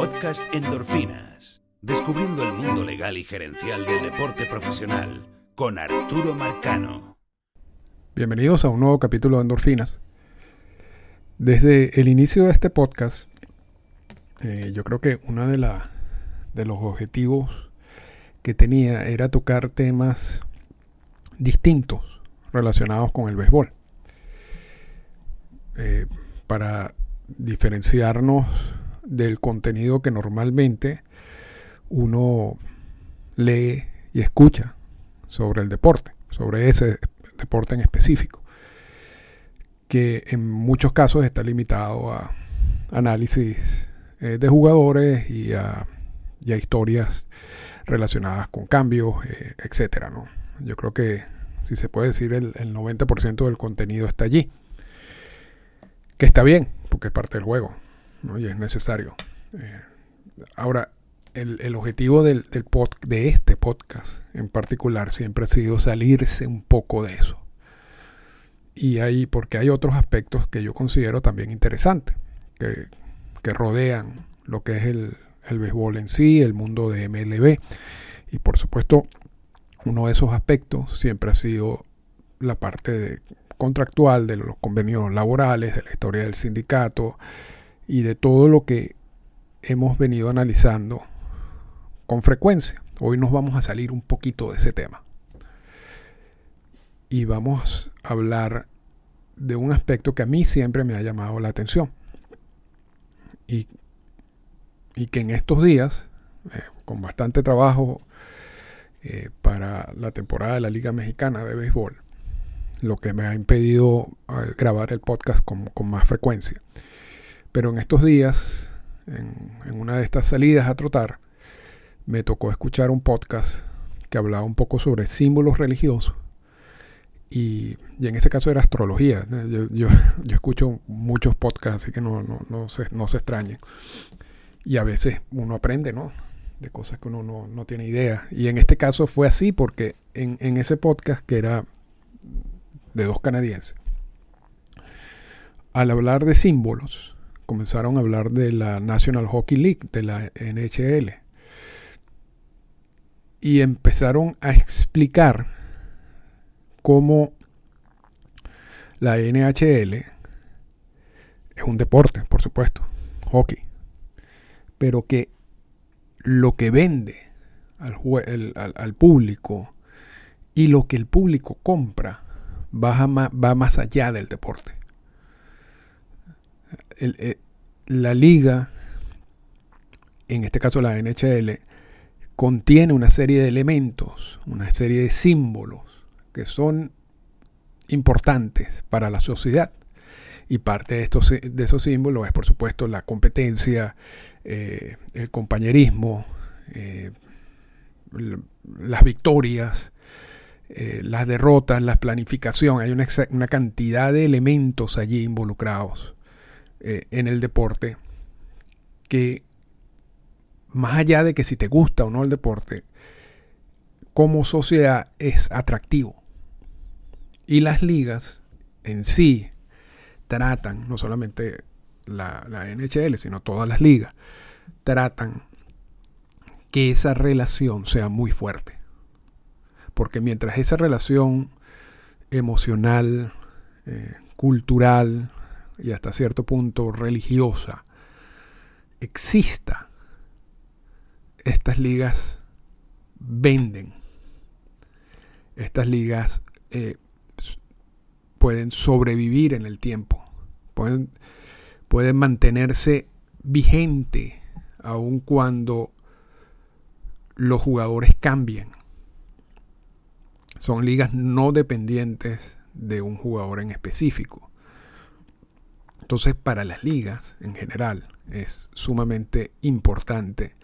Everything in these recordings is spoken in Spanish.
Podcast Endorfinas. Descubriendo el mundo legal y gerencial del deporte profesional con Arturo Marcano. Bienvenidos a un nuevo capítulo de Endorfinas. Desde el inicio de este podcast, eh, yo creo que uno de, de los objetivos que tenía era tocar temas distintos relacionados con el béisbol. Eh, para diferenciarnos del contenido que normalmente uno lee y escucha sobre el deporte, sobre ese deporte en específico, que en muchos casos está limitado a análisis eh, de jugadores y a, historias relacionadas con cambios, eh, etcétera, ¿no? Yo creo que, si se puede decir, el, 90% del contenido está allí. Que está bien, porque es parte del juego y es necesario. Eh, ahora, el, objetivo del, de este podcast en particular siempre ha sido salirse un poco de eso. Y hay, porque hay otros aspectos que yo considero también interesantes, que, rodean lo que es el, el béisbol en sí, el mundo de MLB. Y por supuesto, uno de esos aspectos siempre ha sido la parte contractual de los convenios laborales, de la historia del sindicato, y de todo lo que hemos venido analizando con frecuencia. Hoy nos vamos a salir un poquito de ese tema. Y vamos a hablar de un aspecto que a mí siempre me ha llamado la atención. Y, que en estos días, eh, con bastante trabajo eh, para la temporada de la Liga Mexicana de Béisbol, lo que me ha impedido eh, grabar el podcast con más frecuencia. Pero en estos días, en, una de estas salidas a trotar, me tocó escuchar un podcast que hablaba un poco sobre símbolos religiosos. Y, en ese caso era astrología. Yo, yo, escucho muchos podcasts, así que no, no, no, se, no se extrañen. Y a veces uno aprende, ¿no? De cosas que uno no, no tiene idea. Y en este caso fue así porque en, en ese podcast, que era de dos canadienses, al hablar de símbolos, comenzaron a hablar de la National Hockey League, de la NHL. Y empezaron a explicar cómo la NHL es un deporte, por supuesto, hockey, pero que lo que vende al, público y lo que el público compra va más allá del deporte. Eh, la liga, en este caso la NHL, contiene una serie de elementos, una serie de símbolos que son importantes para la sociedad. Y parte de, estos, de esos símbolos es, por supuesto, la competencia, eh, el compañerismo, eh, las victorias, las derrotas, la planificación. Hay una, una, cantidad de elementos allí involucrados eh, en el deporte que más allá de que si te gusta o no el deporte, como sociedad es atractivo. Y las ligas en sí tratan, no solamente la, la NHL, sino todas las ligas, tratan que esa relación sea muy fuerte. Porque mientras esa relación emocional, eh, cultural, y hasta cierto punto religiosa exista, estas ligas venden. Estas ligas eh, pueden sobrevivir en el tiempo, pueden, pueden mantenerse vigente aun cuando los jugadores cambien. Son ligas no dependientes de un jugador en específico. Entonces, para las ligas en general es sumamente importante,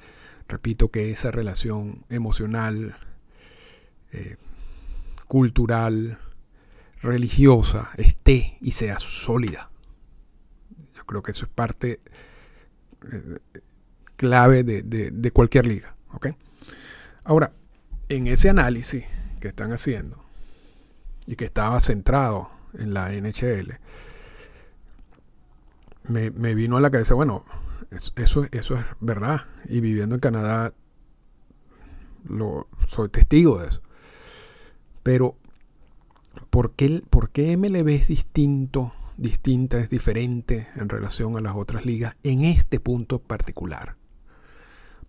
repito, que esa relación emocional, eh, cultural, religiosa esté y sea sólida. Yo creo que eso es parte eh, clave de, cualquier liga. Ahora, en ese análisis que están haciendo y que estaba centrado en la NHL, me, vino a la cabeza, bueno, eso, eso es verdad. Y viviendo en Canadá, lo, soy testigo de eso. Pero, ¿por qué, ¿por MLB es distinto, distinta, es diferente en relación a las otras ligas en este punto particular?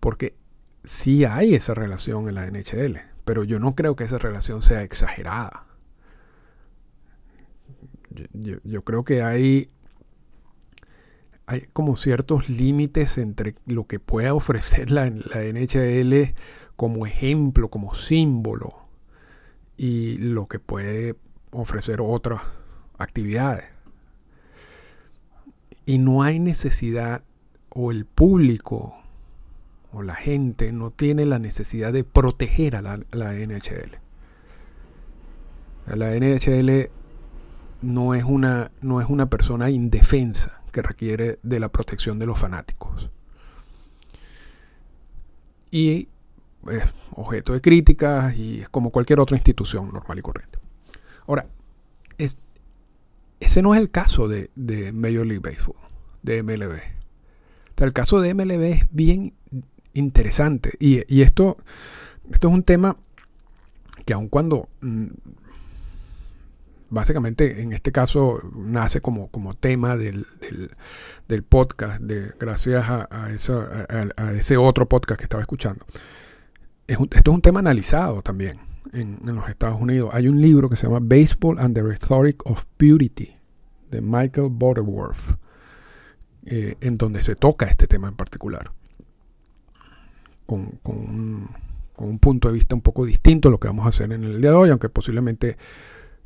Porque sí hay esa relación en la NHL, pero yo no creo que esa relación sea exagerada. Yo, creo que hay, hay como ciertos límites entre lo que pueda ofrecer la, la NHL como ejemplo, como símbolo, y lo que puede ofrecer otras actividades. Y no hay necesidad, o el público o la gente no tiene la necesidad de proteger a la, NHL. La NHL no es, una, no es una persona indefensa que requiere de la protección de los fanáticos. Y es objeto de críticas y es como cualquier otra institución normal y corriente. Ahora, ese no es el caso de, Major League Baseball, de MLB. el caso de MLB es bien interesante. Y, esto, esto es un tema que aun cuando mm, básicamente en este caso nace como, como tema del, del, podcast, de, gracias a, ese otro podcast que estaba escuchando. Es esto es un tema analizado también en, los Estados Unidos. Hay un libro que se llama Baseball and the Rhetoric of Purity de Michael Butterworth, eh, en donde se toca este tema en particular con, un, punto de vista un poco distinto a lo que vamos a hacer en el día de hoy, aunque posiblemente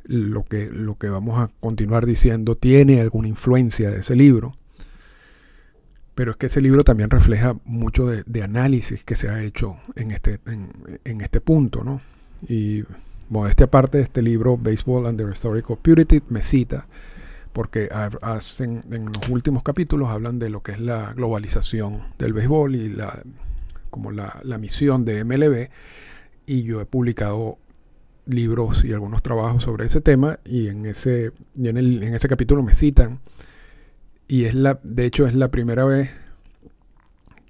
lo que, lo que vamos a continuar diciendo tiene alguna influencia de ese libro. Pero es que ese libro también refleja mucho de, análisis que se ha hecho en este, en, este punto, ¿no? Y modestia aparte este libro, Baseball and the Historical Purity, me cita, porque hacen, en los últimos capítulos hablan de lo que es la globalización del béisbol y la como la, misión de MLB y yo he publicado libros y algunos trabajos sobre ese tema y en ese, en, en ese capítulo me citan y es la, de hecho es la primera vez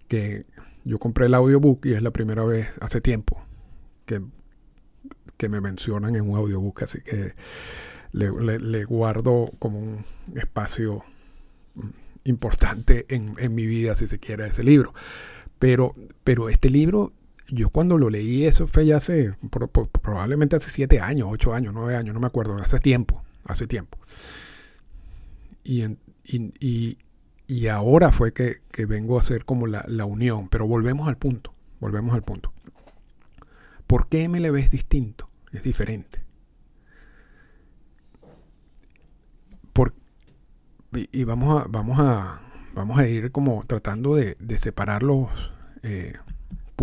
que yo compré el audiobook y es la primera vez hace tiempo que, que me mencionan en un audiobook, así que le, le, guardo como un espacio importante en, en, mi vida, si se quiere, ese libro. Pero, pero este libro, yo cuando lo leí, eso fue ya hace, probablemente hace siete años, ocho años, nueve años, no me acuerdo, hace tiempo, hace tiempo. Y, y, y, ahora fue que, vengo a hacer como la, la unión, pero volvemos al punto, volvemos al punto. ¿Por qué MLB es distinto? Es diferente. Por, y, vamos a, vamos a, vamos a ir como tratando de, de separarlos eh,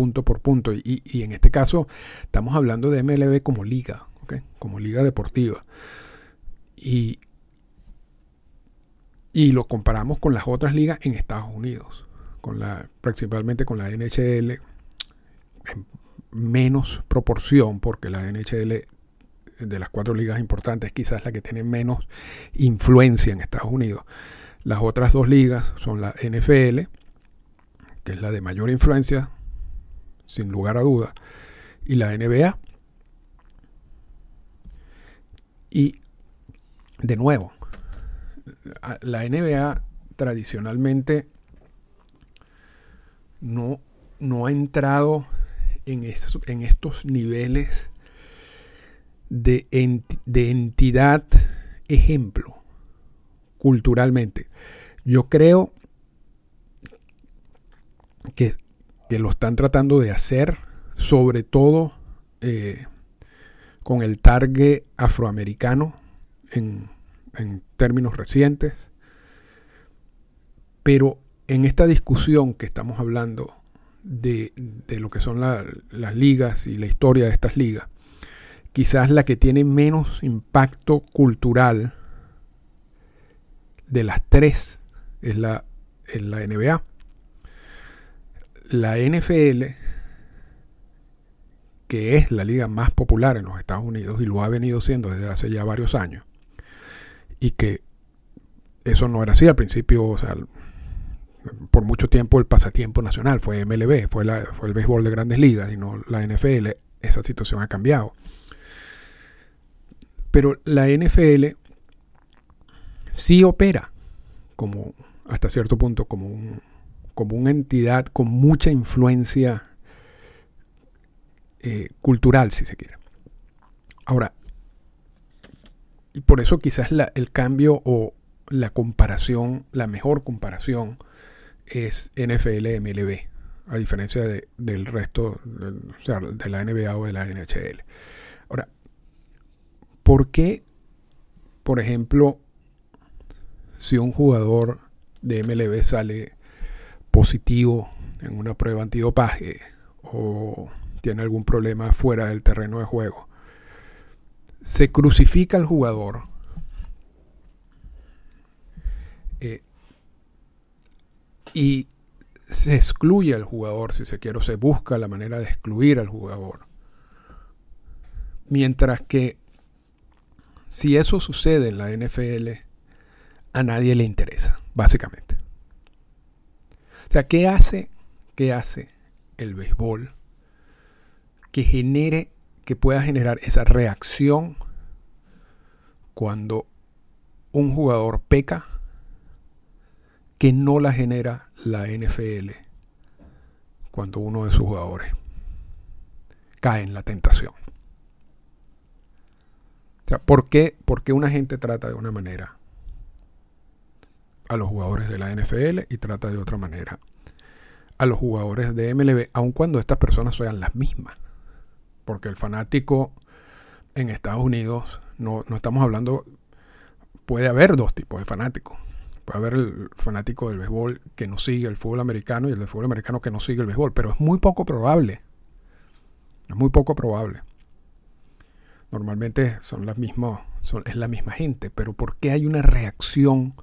punto por punto. Y, en este caso estamos hablando de MLB como liga, como liga deportiva. Y, y lo comparamos con las otras ligas en Estados Unidos, con la, principalmente con la NHL en menos proporción, porque la NHL de las cuatro ligas importantes es quizás la que tiene menos influencia en Estados Unidos. Las otras dos ligas son la NFL, que es la de mayor influencia, sin lugar a duda, y la NBA. Y de nuevo, la NBA tradicionalmente no, no ha entrado en, estos niveles de, de entidad ejemplo culturalmente. Yo creo que, lo están tratando de hacer, sobre todo eh, con el target afroamericano en, términos recientes. Pero en esta discusión que estamos hablando de, lo que son las ligas y la historia de estas ligas, quizás la que tiene menos impacto cultural de las tres es la, es la NBA la NFL, que es la liga más popular en los Estados Unidos y lo ha venido siendo desde hace ya varios años, y que eso no era así al principio, o sea, por mucho tiempo el pasatiempo nacional fue MLB, fue, la, fue el béisbol de grandes ligas y no la NFL. Esa situación ha cambiado. Pero la NFL sí opera como hasta cierto punto como, un, como una entidad con mucha influencia eh, cultural, si se quiere. Ahora, y por eso quizás el cambio o la comparación, la mejor comparación es NFL-MLB, a diferencia del resto, o sea, de la NBA o de la NHL. Ahora, ¿por qué, por ejemplo, si un jugador de MLB sale positivo en una prueba antidopaje o tiene algún problema fuera del terreno de juego, se crucifica al jugador eh, y se excluye al jugador, si se quiere, o se busca la manera de excluir al jugador. Mientras que si eso sucede en la NFL, a nadie le interesa, básicamente. Sea, ¿qué hace, qué hace el béisbol que genere, que pueda generar esa reacción cuando un jugador peca que no la genera la NFL cuando uno de sus jugadores cae en la tentación. O sea, ¿por qué, ¿por qué una gente trata de una manera a los jugadores de la NFL y trata de otra manera a los jugadores de MLB, aun cuando estas personas sean las mismas? Porque el fanático en Estados Unidos, no, no estamos hablando, puede haber dos tipos de fanáticos Puede haber el fanático del béisbol que no sigue el fútbol americano y el del fútbol americano que no sigue el béisbol, pero es muy poco probable. Es muy poco probable. Normalmente son las mismas, es la misma gente, pero ¿por qué hay una reacción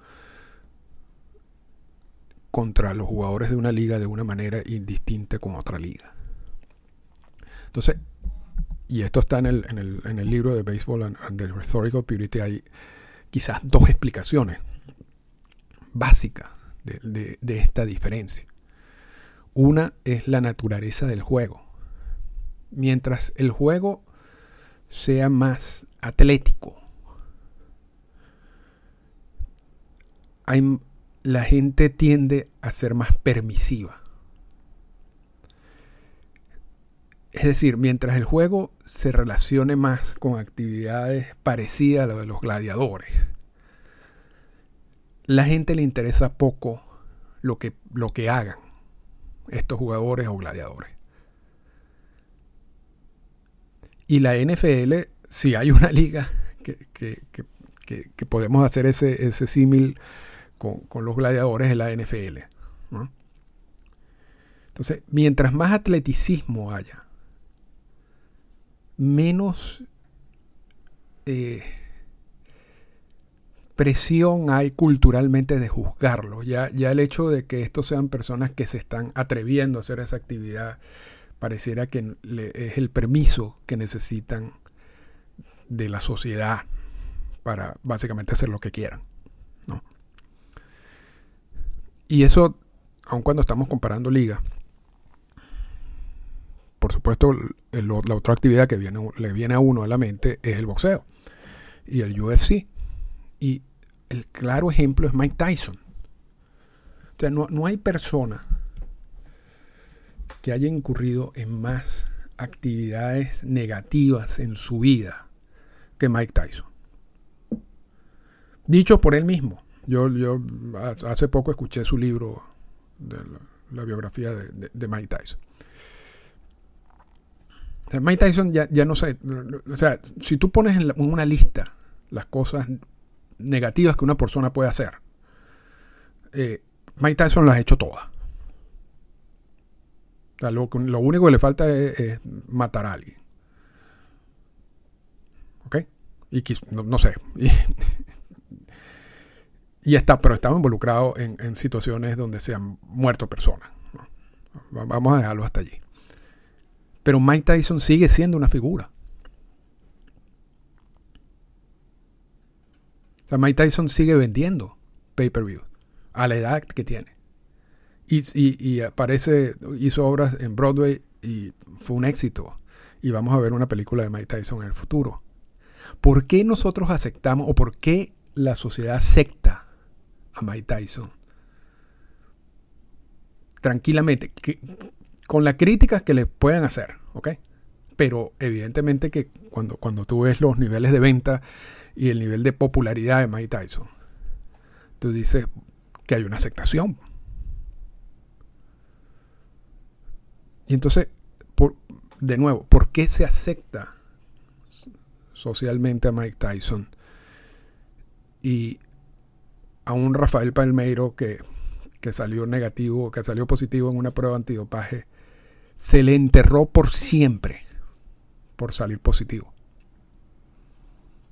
contra los jugadores de una liga de una manera indistinta con otra liga? Entonces, y esto está en el, en el, en el libro de Baseball and, the Rhetorical Purity, hay quizás dos explicaciones básica de, esta diferencia. Una es la naturaleza del juego. Mientras el juego sea más atlético, la gente tiende a ser más permisiva. Es decir, mientras el juego se relacione más con actividades parecidas a lo de los gladiadores, la gente le interesa poco lo que, lo que hagan estos jugadores o gladiadores. Y la NFL, si hay una liga que, podemos hacer ese, ese con, los gladiadores, es la NFL. Entonces, mientras más atleticismo haya, menos eh, presión hay culturalmente de juzgarlo. Ya, ya el hecho de que estos sean personas que se están atreviendo a hacer esa actividad, pareciera que es el permiso que necesitan de la sociedad para básicamente hacer lo que quieran. Y eso, aun cuando estamos comparando ligas, por supuesto, la otra actividad que le viene a uno a la mente es el boxeo y el UFC. Y el claro ejemplo es Mike Tyson. O sea, no, hay persona que haya incurrido en más actividades negativas en su vida que Mike Tyson. Dicho por él mismo. Yo, yo hace poco escuché su libro de la, biografía de, Mike Tyson. Mike Tyson ya, ya, no sé. O sea, si tú pones en una lista las cosas negativas que una persona puede hacer. Eh, Mike Tyson las ha hecho todas. lo, único que le falta es, matar a alguien. ¿Ok? Y no, sé. Y, está, pero estaba involucrado en, situaciones donde se han muerto personas. Vamos a dejarlo hasta allí. Pero Mike Tyson sigue siendo una figura. O sea, Mike Tyson sigue vendiendo pay-per-view a la edad que tiene. y, aparece, hizo obras en Broadway y fue un éxito. Y vamos a ver una película de Mike Tyson en el futuro. ¿Por qué nosotros aceptamos o por qué la sociedad acepta a Mike Tyson? Tranquilamente, con las críticas que le puedan hacer, ¿ok? Pero evidentemente que cuando, cuando tú ves los niveles de venta y el nivel de popularidad de Mike Tyson, tú dices que hay una aceptación. Y entonces, por, de nuevo, ¿por qué se acepta socialmente a Mike Tyson? Y a un Rafael Palmeiro que, que salió negativo, que salió positivo en una prueba antidopaje, se le enterró por siempre por salir positivo.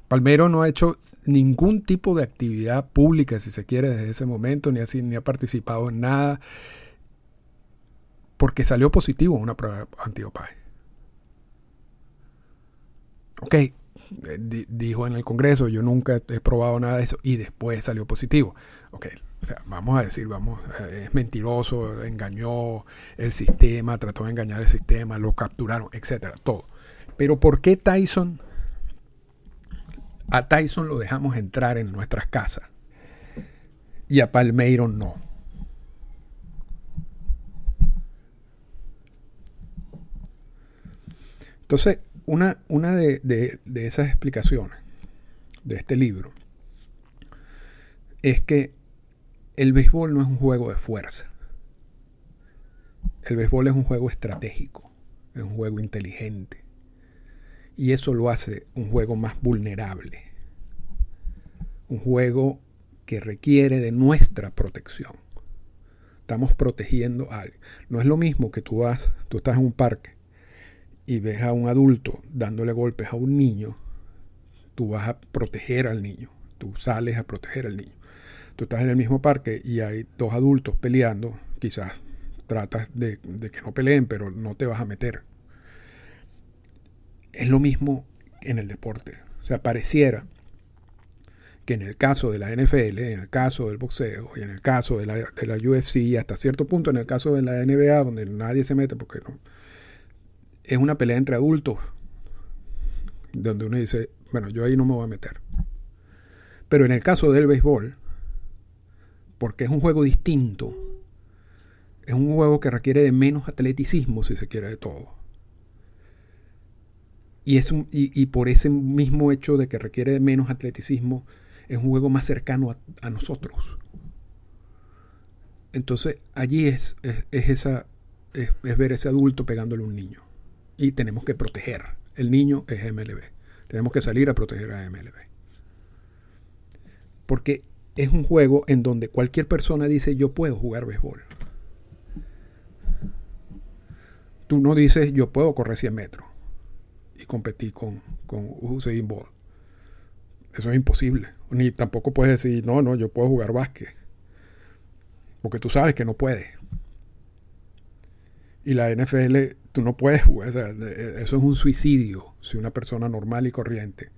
Palmero no ha hecho ningún tipo de actividad pública, si se quiere, desde ese momento, ni, ni ha participado en nada, porque salió positivo en una prueba antidopaje. Ok, dijo en el Congreso, yo nunca he probado nada de eso, y después salió positivo. Ok, o sea, vamos a decir, vamos, eh, es mentiroso, engañó el sistema, trató de engañar el sistema, lo capturaron, etcétera, todo. Pero ¿por qué Tyson a Tyson lo dejamos entrar en nuestras casas y a Palmeiro no. Entonces, una, una de, de, esas explicaciones de este libro es que el béisbol no es un juego de fuerza. El béisbol es un juego estratégico, es un juego inteligente. Y eso lo hace un juego más vulnerable. Un juego que requiere de nuestra protección. Estamos protegiendo a alguien. No es lo mismo que tú vas, tú estás en un parque y ves a un adulto dándole golpes a un niño, tú vas a proteger al niño. Tú sales a proteger al niño. Tú estás en el mismo parque y hay dos adultos peleando, quizás tratas de, de que no peleen, pero no te vas a meter es lo mismo en el deporte. O sea, pareciera que en el caso de la NFL, en el caso del boxeo y en el caso de la, de la UFC y hasta cierto punto en el caso de la NBA, donde nadie se mete porque no, es una pelea entre adultos, donde uno dice, bueno, yo ahí no me voy a meter. Pero en el caso del béisbol, porque es un juego distinto, es un juego que requiere de menos atleticismo, si se quiere, de todo. Y, es y, por ese mismo hecho de que requiere menos atleticismo, es un juego más cercano a, nosotros. Entonces allí es, es, esa, es, ver ese adulto pegándole a un niño. Y tenemos que proteger. El niño es MLB. Tenemos que salir a proteger a MLB. Porque es un juego en donde cualquier persona dice yo puedo jugar béisbol. Tú no dices yo puedo correr 100 metros y competir con, con Usain. Eso es imposible. Ni tampoco puedes decir, no, no, yo puedo jugar básquet. Porque tú sabes que no puedes. Y la NFL, tú no puedes jugar. eso es un suicidio si una persona normal y corriente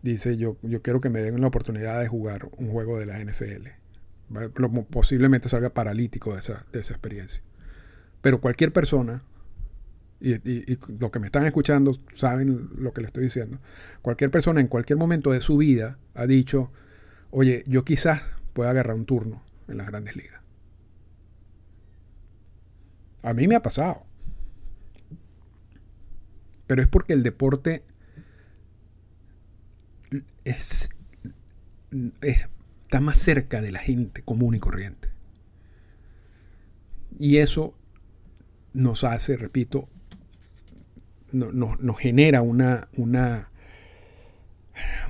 dice, yo, yo quiero que me den la oportunidad de jugar un juego de la NFL. Posiblemente salga paralítico de esa, de esa experiencia. Pero cualquier persona y, y, los que me están escuchando saben lo que le estoy diciendo. Cualquier persona en cualquier momento de su vida ha dicho, oye, yo quizás pueda agarrar un turno en las grandes ligas. A mí me ha pasado. Pero es porque el deporte es, está más cerca de la gente común y corriente. Y eso nos hace, repito, nos genera una, una,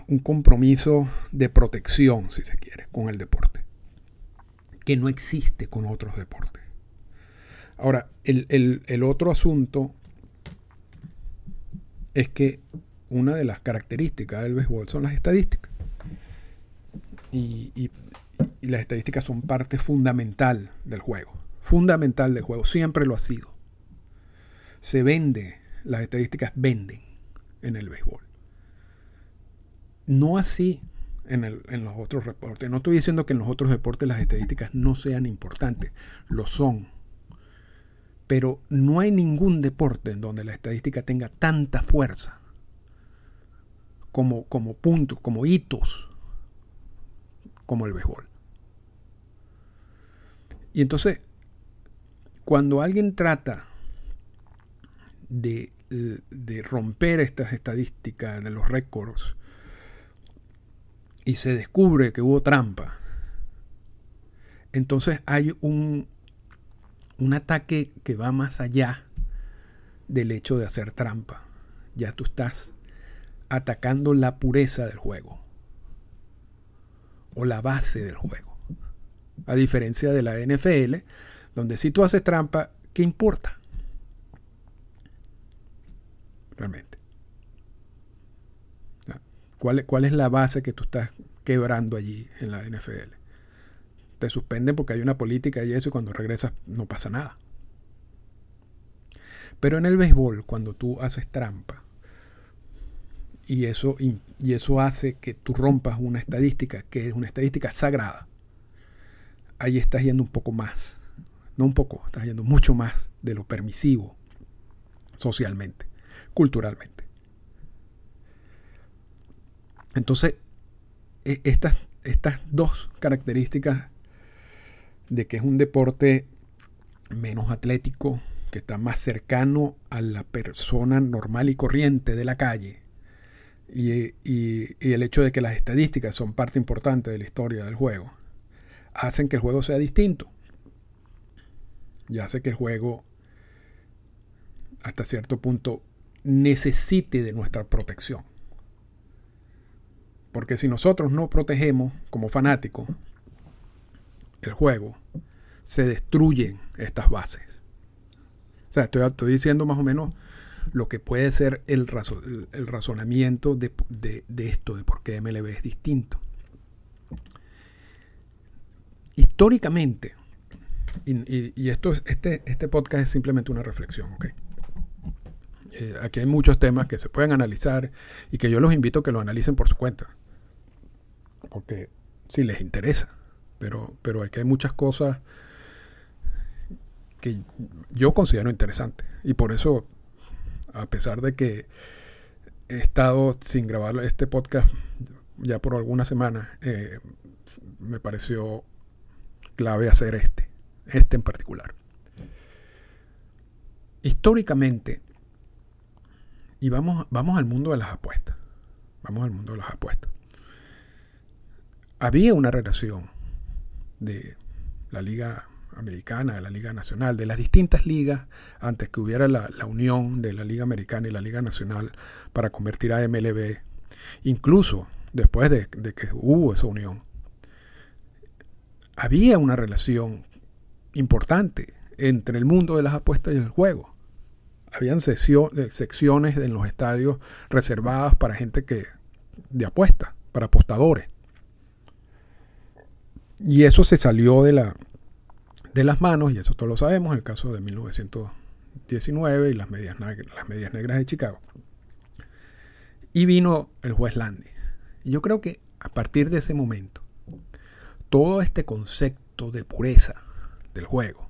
un compromiso de protección, si se quiere, con el deporte, que no existe con otros deportes. Ahora, el, otro asunto es que una de las características del béisbol son las estadísticas. Y, las estadísticas son parte fundamental del juego. Fundamental del juego. Siempre lo ha sido. Se vende las estadísticas venden en el béisbol. No así en, en, los otros deportes. No estoy diciendo que en los otros deportes las estadísticas no sean importantes, lo son. Pero no hay ningún deporte en donde la estadística tenga tanta fuerza como, como puntos, como hitos, como el béisbol. Y entonces, cuando alguien trata de, de romper estas estadísticas de los récords y se descubre que hubo trampa, entonces hay un, un ataque que va más allá del hecho de hacer trampa. Ya tú estás atacando la pureza del juego o la base del juego. A diferencia de la NFL, donde si tú haces trampa, ¿qué importa? Realmente. ¿Cuál, ¿Cuál es la base que tú estás quebrando allí en la NFL? Te suspenden porque hay una política y eso y cuando regresas no pasa nada. Pero en el béisbol, cuando tú haces trampa, y eso, y eso hace que tú rompas una estadística que es una estadística sagrada, ahí estás yendo un poco más. No un poco, estás yendo mucho más de lo permisivo socialmente, culturalmente. Entonces, e, estas, estas dos características de que es un deporte menos atlético, que está más cercano a la persona normal y corriente de la calle, y, el hecho de que las estadísticas son parte importante de la historia del juego, hacen que el juego sea distinto. Y hace que el juego, hasta cierto punto, necesite de nuestra protección. Porque si nosotros no protegemos como fanáticos el juego, se destruyen estas bases. O sea, estoy, diciendo más o menos lo que puede ser el, razonamiento de, esto, de por qué MLB es distinto. Históricamente, y, esto este, este podcast es simplemente una reflexión, eh, aquí hay muchos temas que se pueden analizar y que yo los invito a que lo analicen por su cuenta. Porque si les interesa. Pero, pero aquí hay muchas cosas que yo considero interesantes. Y por eso, a pesar de que he estado sin grabar este podcast ya por algunas semanas, eh, me pareció clave hacer este, este en particular. Históricamente, y vamos, vamos al mundo de las apuestas, vamos al mundo de las apuestas. Había una relación de la Liga Americana, de la Liga Nacional, de las distintas ligas, antes que hubiera la, unión de la Liga Americana y la Liga Nacional para convertir a MLB, incluso después de, que hubo esa unión, había una relación importante entre el mundo de las apuestas y el juego. Habían eh, secciones en los estadios reservadas para gente que de apuesta, para apostadores. Y eso se salió de, la, de las manos, y eso todos lo sabemos, el caso de 1919 y las medias, las medias negras de Chicago. Y vino el juez Landy. Y yo creo que a partir de ese momento, todo este concepto de pureza del juego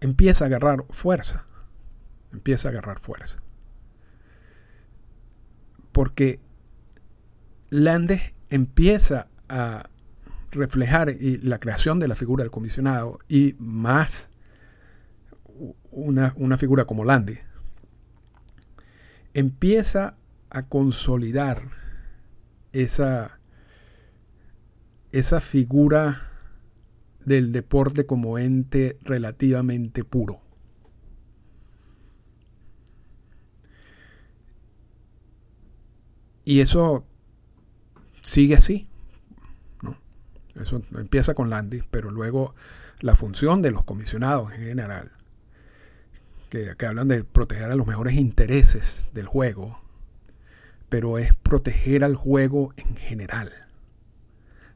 empieza a agarrar fuerza. Empieza a agarrar fuerza. Porque Landes empieza a reflejar y la creación de la figura del comisionado y más una, figura como Landy, empieza a consolidar esa, esa figura del deporte como ente relativamente puro. Y eso sigue así. Eso empieza con Landy, pero luego la función de los comisionados en general, que, que hablan de proteger a los mejores intereses del juego, pero es proteger al juego en general,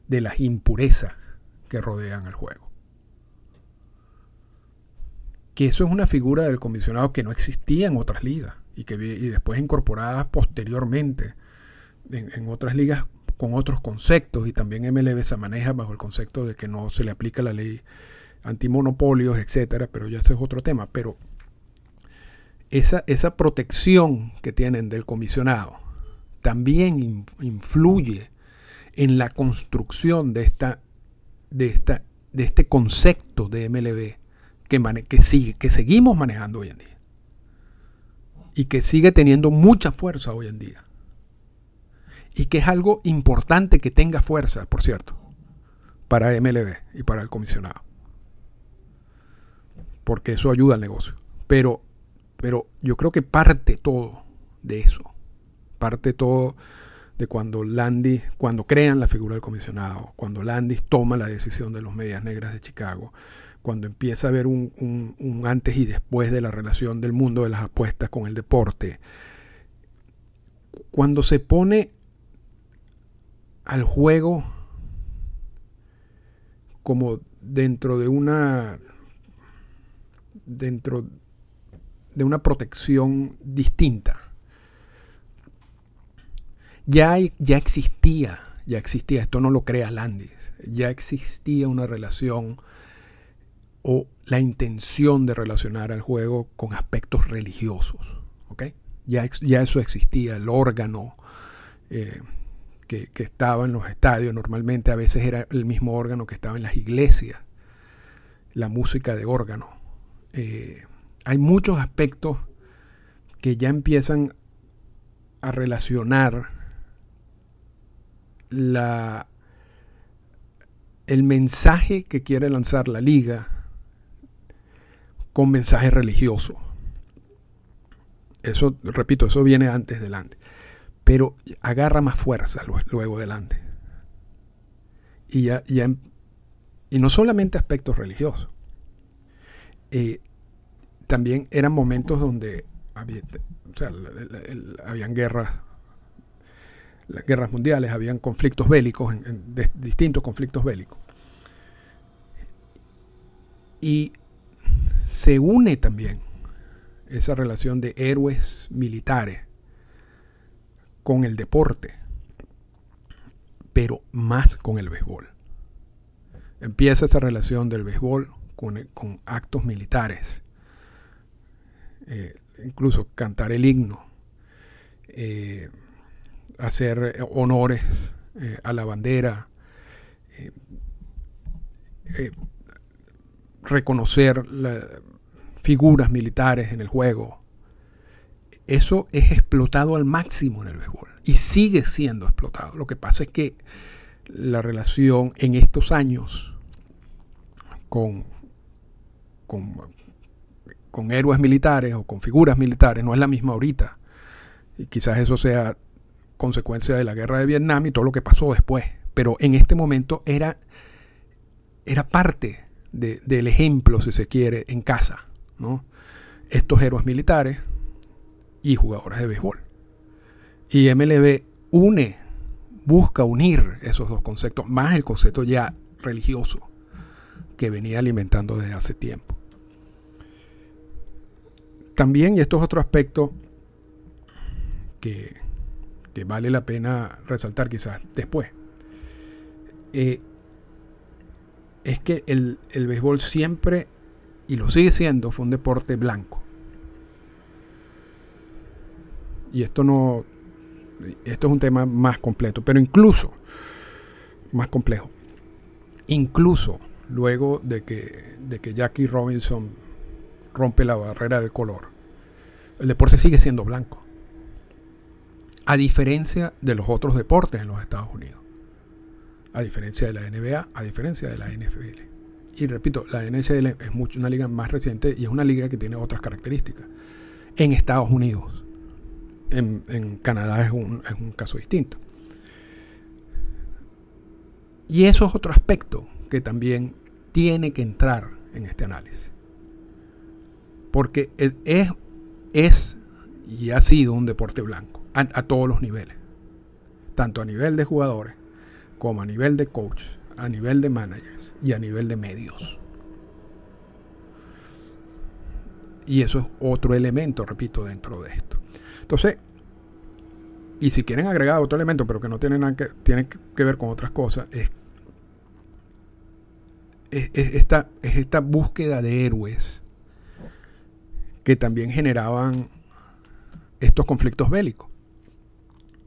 de las impurezas que rodean al juego. Que eso es una figura del comisionado que no existía en otras ligas y que y después incorporadas posteriormente en, en otras ligas con otros conceptos y también MLB se maneja bajo el concepto de que no se le aplica la ley antimonopolios, etcétera, pero ya ese es otro tema. Pero esa, esa protección que tienen del comisionado también influye en la construcción de esta, de esta, de este concepto de MLB que, que, sigue, que seguimos manejando hoy en día. Y que sigue teniendo mucha fuerza hoy en día. Y que es algo importante que tenga fuerza, por cierto, para MLB y para el comisionado. Porque eso ayuda al negocio. Pero, pero yo creo que parte todo de eso. Parte todo de cuando Landis, cuando crean la figura del comisionado, cuando Landis toma la decisión de los medias negras de Chicago, cuando empieza a haber un, un, antes y después de la relación del mundo de las apuestas con el deporte, cuando se pone al juego como dentro de una dentro de una protección distinta. Ya, ya existía, ya existía, esto no lo crea Landis, ya existía una relación o la intención de relacionar al juego con aspectos religiosos. Ya, ya eso existía, el órgano eh, que, estaba en los estadios, normalmente a veces era el mismo órgano que estaba en las iglesias, la música de órgano. Eh, hay muchos aspectos que ya empiezan a relacionar la, el mensaje que quiere lanzar la liga con mensaje religioso. Eso, repito, eso viene antes delante. Pero agarra más fuerza luego delante. Y, ya, ya, y no solamente aspectos religiosos. Eh, también eran momentos donde había, habían guerras, las guerras mundiales, habían conflictos bélicos, distintos conflictos bélicos. Y se une también esa relación de héroes militares con el deporte, pero más con el béisbol. Empieza esa relación del béisbol con, actos militares, eh, incluso cantar el himno, eh, hacer honores eh, a la bandera, reconocer figuras militares en el juego. Eso es explotado al máximo en el béisbol y sigue siendo explotado. Lo que pasa es que la relación en estos años con, con, héroes militares o con figuras militares no es la misma ahorita. Y quizás eso sea consecuencia de la guerra de Vietnam y todo lo que pasó después. Pero en este momento era, era parte del ejemplo, si se quiere, en casa. ¿no? Estos héroes militares y jugadores de béisbol. Y MLB une, busca unir esos dos conceptos, más el concepto ya religioso que venía alimentando desde hace tiempo. También, y esto es otro aspecto que, vale la pena resaltar quizás después, eh, es que el, el béisbol siempre, y lo sigue siendo, fue un deporte blanco. Y esto no, esto es un tema más completo, pero incluso, más complejo, incluso luego de que, de que Jackie Robinson rompe la barrera del color, el deporte sigue siendo blanco. A diferencia de los otros deportes en los Estados Unidos a diferencia de la NBA, a diferencia de la NFL. Y repito, la NHL es mucho, una liga más reciente y es una liga que tiene otras características. En Estados Unidos, en, Canadá es un, es un caso distinto. Y eso es otro aspecto que también tiene que entrar en este análisis. Porque es, es y ha sido un deporte blanco a todos los niveles. Tanto a nivel de jugadores como a nivel de coach, a nivel de managers y a nivel de medios. Y eso es otro elemento, repito, dentro de esto. Entonces, y si quieren agregar otro elemento, pero que no tiene nada que, tiene que ver con otras cosas, es, es, esta, es esta búsqueda de héroes que también generaban estos conflictos bélicos.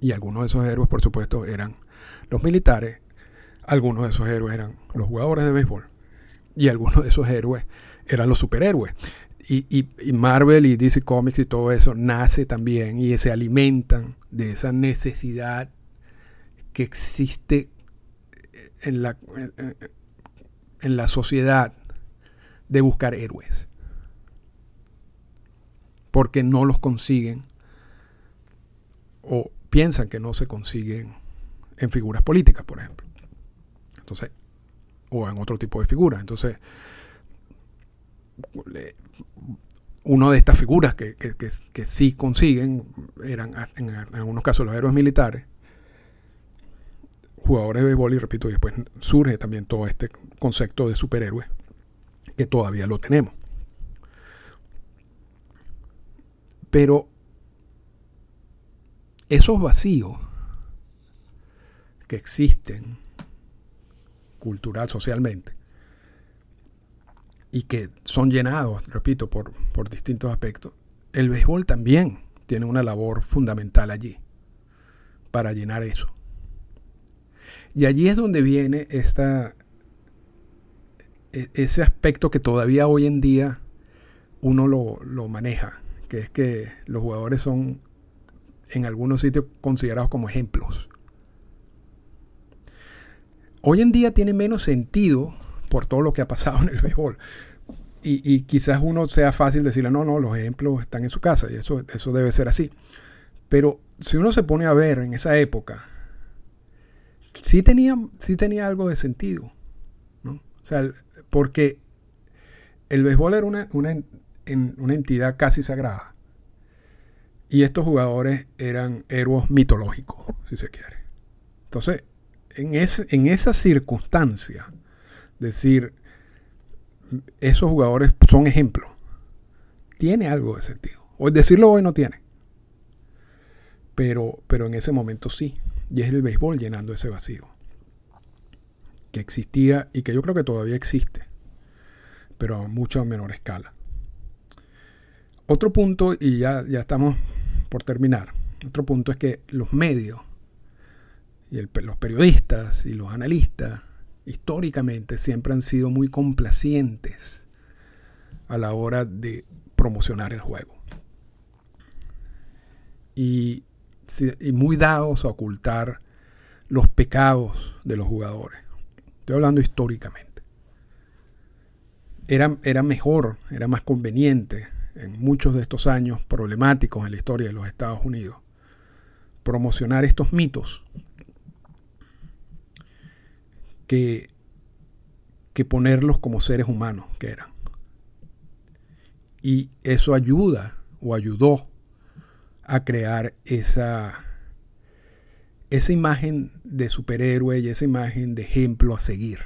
Y algunos de esos héroes, por supuesto, eran los militares, algunos de esos héroes eran los jugadores de béisbol y algunos de esos héroes eran los superhéroes. Y, Marvel y DC Comics y todo eso nace también y se alimentan de esa necesidad que existe en la, en la sociedad de buscar héroes. Porque no los consiguen o piensan que no se consiguen en figuras políticas, por ejemplo. Entonces, o en otro tipo de figuras. Entonces, una de estas figuras que, que, sí consiguen eran en, algunos casos los héroes militares, jugadores de béisbol y repito, y después surge también todo este concepto de superhéroe que todavía lo tenemos. Pero esos vacíos que existen cultural, socialmente, y que son llenados, repito, por, por distintos aspectos, el béisbol también tiene una labor fundamental allí para llenar eso. Y allí es donde viene esta, e, ese aspecto que todavía hoy en día uno lo, lo, maneja, que es que los jugadores son en algunos sitios considerados como ejemplos. Hoy en día tiene menos sentido por todo lo que ha pasado en el béisbol. Y, quizás uno sea fácil decirle, no, no, los ejemplos están en su casa y eso, eso debe ser así. Pero si uno se pone a ver en esa época, sí tenía, sí tenía algo de sentido. ¿no? O sea, porque el béisbol era una, una, una entidad casi sagrada. Y estos jugadores eran héroes mitológicos, si se quiere. Entonces, en, en esa circunstancia, decir, esos jugadores son ejemplos, tiene algo de sentido. Hoy decirlo hoy no tiene. Pero, pero en ese momento sí. Y es el béisbol llenando ese vacío. Que existía y que yo creo que todavía existe. Pero a mucha menor escala. Otro punto, y ya, ya estamos por terminar. Otro punto es que los medios y los periodistas y los analistas históricamente siempre han sido muy complacientes a la hora de promocionar el juego. Y, muy dados a ocultar los pecados de los jugadores. Estoy hablando históricamente. Era, era mejor, era más conveniente en muchos de estos años problemáticos en la historia de los Estados Unidos promocionar estos mitos que, ponerlos como seres humanos que eran. Y eso ayuda o ayudó a crear esa, esa imagen de superhéroe y esa imagen de ejemplo a seguir.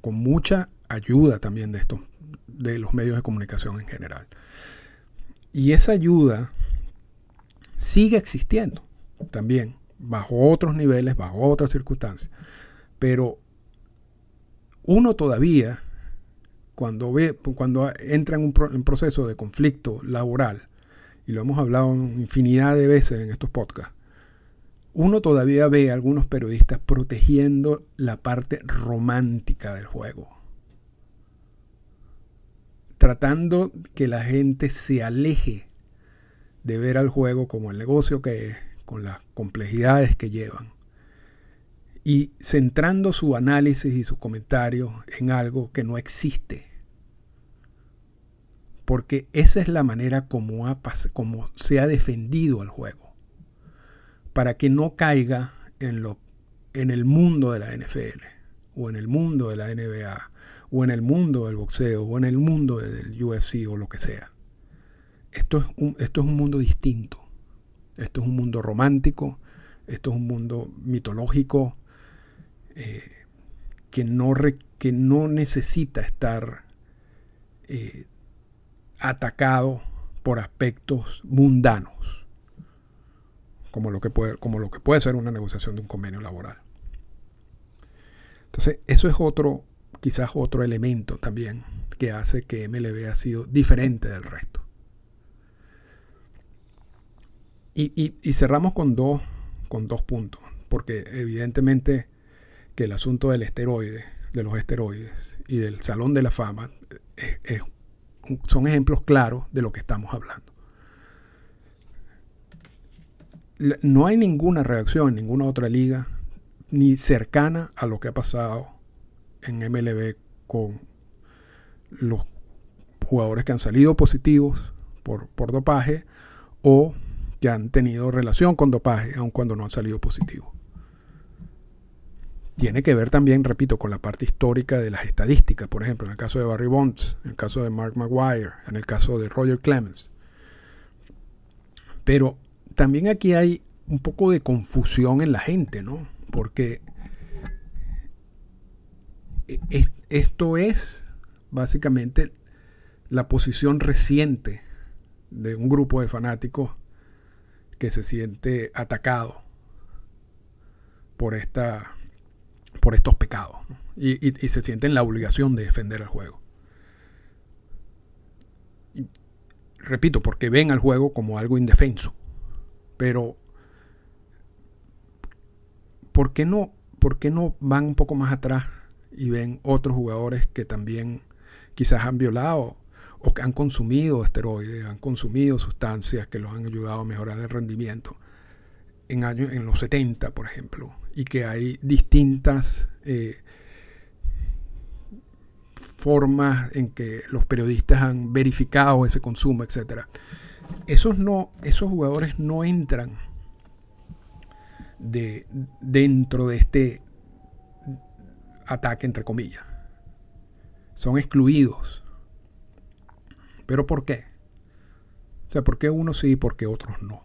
Con mucha ayuda también de estos, de los medios de comunicación en general. Y esa ayuda sigue existiendo también, bajo otros niveles, bajo otras circunstancias. Pero uno todavía, cuando, ve, cuando entra en un, proceso de conflicto laboral, y lo hemos hablado infinidad de veces en estos podcasts, uno todavía ve a algunos periodistas protegiendo la parte romántica del juego. Tratando que la gente se aleje de ver al juego como el negocio que es, con las complejidades que llevan y centrando su análisis y sus comentarios en algo que no existe. Porque esa es la manera como, ha como se ha defendido el juego. Para que no caiga en, lo, en el mundo de la NFL, o en el mundo de la NBA, o en el mundo del boxeo, o en el mundo del UFC, o lo que sea. Esto es un, esto es un mundo distinto. Esto es un mundo romántico, esto es un mundo mitológico, eh, que, no que no necesita estar eh, atacado por aspectos mundanos, como lo que puede, como lo que puede ser una negociación de un convenio laboral. Entonces, eso es otro, quizás otro elemento también que hace que MLB ha sido diferente del resto. Y, y cerramos con dos, con dos puntos, porque evidentemente que el asunto del esteroide, de los esteroides y del Salón de la Fama son ejemplos claros de lo que estamos hablando. No hay ninguna reacción en ninguna otra liga ni cercana a lo que ha pasado en MLB con los jugadores que han salido positivos por, por dopaje o que han tenido relación con dopaje, aun cuando no han salido positivos. Tiene que ver también, repito, con la parte histórica de las estadísticas, por ejemplo, en el caso de Barry Bonds, en el caso de Mark Maguire, en el caso de Roger Clemens. Pero también aquí hay un poco de confusión en la gente, ¿no? Porque esto es básicamente la posición reciente de un grupo de fanáticos que se siente atacado por esta por estos pecados y, se sienten la obligación de defender el juego. repito, porque ven al juego como algo indefenso. Pero, ¿por qué no, por qué no van un poco más atrás y ven otros jugadores que también quizás han violado o que han consumido esteroides, han consumido sustancias que los han ayudado a mejorar el rendimiento en, años, en los 70, por ejemplo, y que hay distintas eh, formas en que los periodistas han verificado ese consumo, etc. Esos, no, esos jugadores no entran de, dentro de este ataque, entre comillas. Son excluidos ¿Pero por qué? O sea, ¿por qué unos sí y por qué otros no?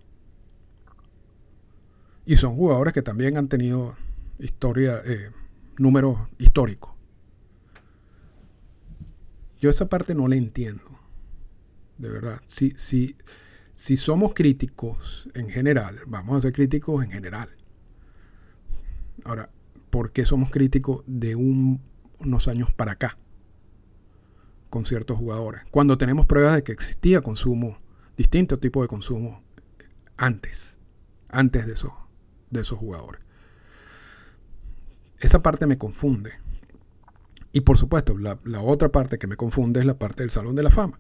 Y son jugadores que también han tenido historia, eh, números históricos. Yo esa parte no la entiendo. De verdad. Si, si, si somos críticos en general, vamos a ser críticos en general. Ahora, ¿por qué somos críticos de unos años para acá? con ciertos jugadores. Cuando tenemos pruebas de que existía consumo, distintos tipos de consumo antes, antes de, eso, de esos jugadores. Esa parte me confunde. Y por supuesto, la, otra parte que me confunde es la parte del Salón de la Fama.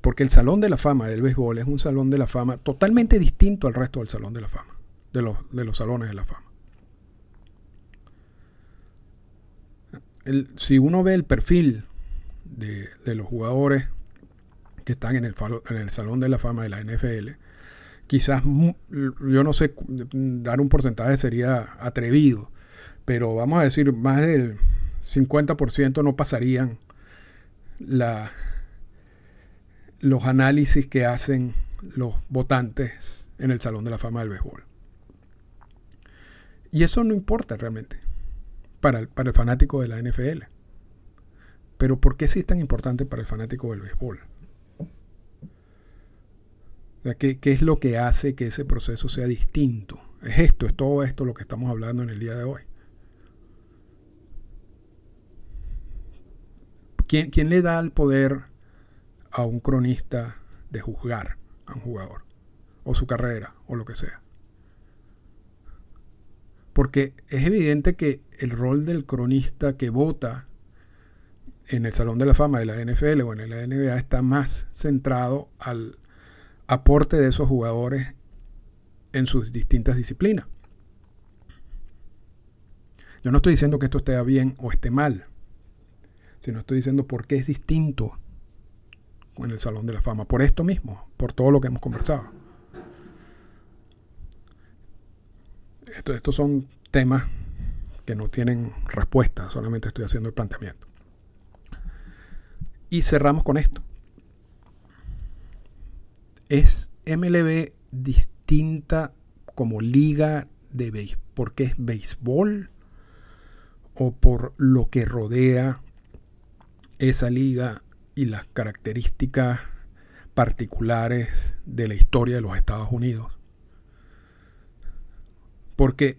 Porque el Salón de la Fama del béisbol es un Salón de la Fama totalmente distinto al resto del Salón de la Fama, de los, de los Salones de la Fama. Si uno ve el perfil de, los jugadores que están en el, en el Salón de la Fama de la NFL, quizás, yo no sé, dar un porcentaje sería atrevido, pero vamos a decir, más del 50% no pasarían los análisis que hacen los votantes en el Salón de la Fama del Béisbol. Y eso no importa realmente para el, fanático de la NFL. Pero ¿por qué es tan importante para el fanático del béisbol? ¿Qué, es lo que hace que ese proceso sea distinto? Es esto, es todo esto lo que estamos hablando en el día de hoy. ¿Quién, ¿Quién, le da el poder a un cronista de juzgar a un jugador? O su carrera, o lo que sea. Porque es evidente que el rol del cronista que vota en el Salón de la Fama de la NFL o en la NBA está más centrado al aporte de esos jugadores en sus distintas disciplinas. Yo no estoy diciendo que esto esté bien o esté mal, sino estoy diciendo por qué es distinto en el Salón de la Fama, por esto mismo, por todo lo que hemos conversado. estos son temas que no tienen respuesta, solamente estoy haciendo el planteamiento. Y cerramos con esto. ¿Es MLB distinta como liga de béisbol? ¿Porque es béisbol? ¿O por lo que rodea esa liga y las características particulares de la historia de los Estados Unidos? Porque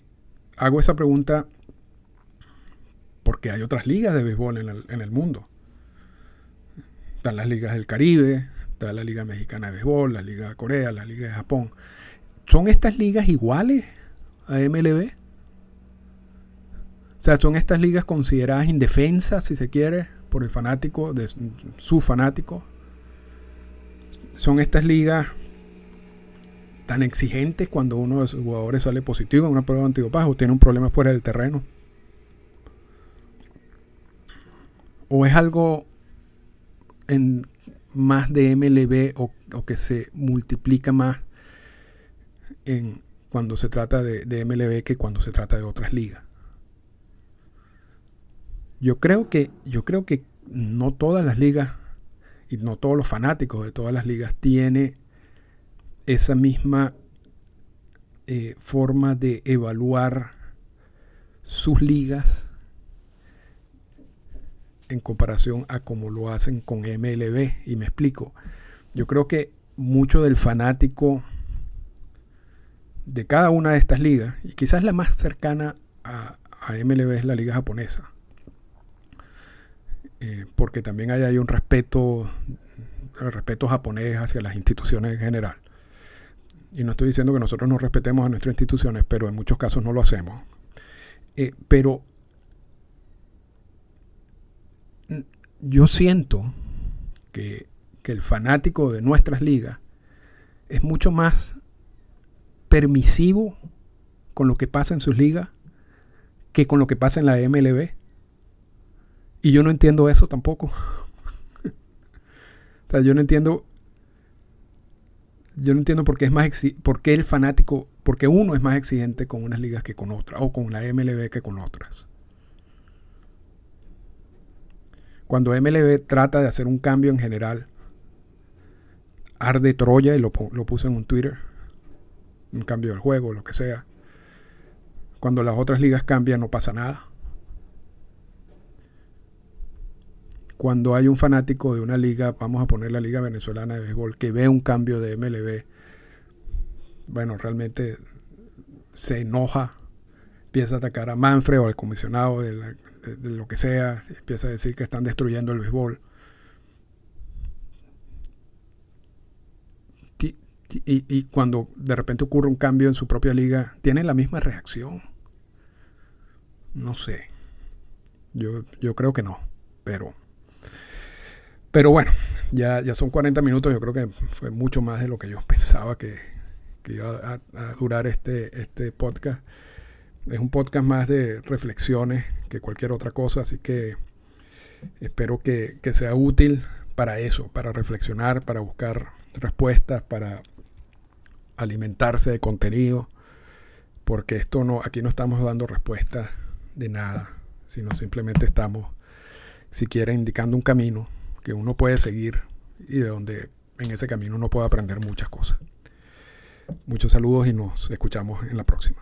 hago esa pregunta porque hay otras ligas de béisbol en el, en el mundo. Están las ligas del Caribe, la Liga Mexicana de Béisbol, la Liga de Corea, la Liga de Japón. ¿Son estas ligas iguales a MLB? O sea, son estas ligas consideradas indefensas, si se quiere, por el fanático, de su fanático. Son estas ligas tan exigentes cuando uno de sus jugadores sale positivo en una prueba de antidopaje o tiene un problema fuera del terreno. O es algo en más de MLB o, que se multiplica más en, cuando se trata de, MLB que cuando se trata de otras ligas. Yo creo que, yo creo que no todas las ligas y no todos los fanáticos de todas las ligas tiene esa misma eh, forma de evaluar sus ligas en comparación a como lo hacen con MLB. Y me explico. Yo creo que mucho del fanático de cada una de estas ligas, y quizás la más cercana a, MLB es la liga japonesa, eh, porque también hay, hay un respeto, el respeto japonés hacia las instituciones en general. Y no estoy diciendo que nosotros no respetemos a nuestras instituciones, pero en muchos casos no lo hacemos. Eh, pero yo siento que, el fanático de nuestras ligas es mucho más permisivo con lo que pasa en sus ligas que con lo que pasa en la MLB. Y yo no entiendo eso tampoco. o sea, yo no entiendo. Yo no entiendo por qué es más por qué el fanático, porque uno es más exigente con unas ligas que con otras, o con la MLB que con otras. Cuando MLB trata de hacer un cambio en general, arde Troya y lo, lo puse en un Twitter, un cambio del juego, lo que sea. Cuando las otras ligas cambian no pasa nada. Cuando hay un fanático de una liga, vamos a poner la Liga Venezolana de Béisbol, que ve un cambio de MLB, bueno, realmente se enoja empieza a atacar a Manfred o al comisionado de, lo que sea, empieza a decir que están destruyendo el béisbol. Y, cuando de repente ocurre un cambio en su propia liga, tienen la misma reacción. No sé. Yo, yo creo que no. Pero, pero bueno, ya, ya son 40 minutos. Yo creo que fue mucho más de lo que yo pensaba que, iba a, a durar este, este podcast. Es un podcast más de reflexiones que cualquier otra cosa, así que espero que, sea útil para eso, para reflexionar, para buscar respuestas, para alimentarse de contenido, porque esto no, aquí no estamos dando respuestas de nada, sino simplemente estamos, si quiere, indicando un camino que uno puede seguir y de donde en ese camino uno puede aprender muchas cosas. Muchos saludos y nos escuchamos en la próxima.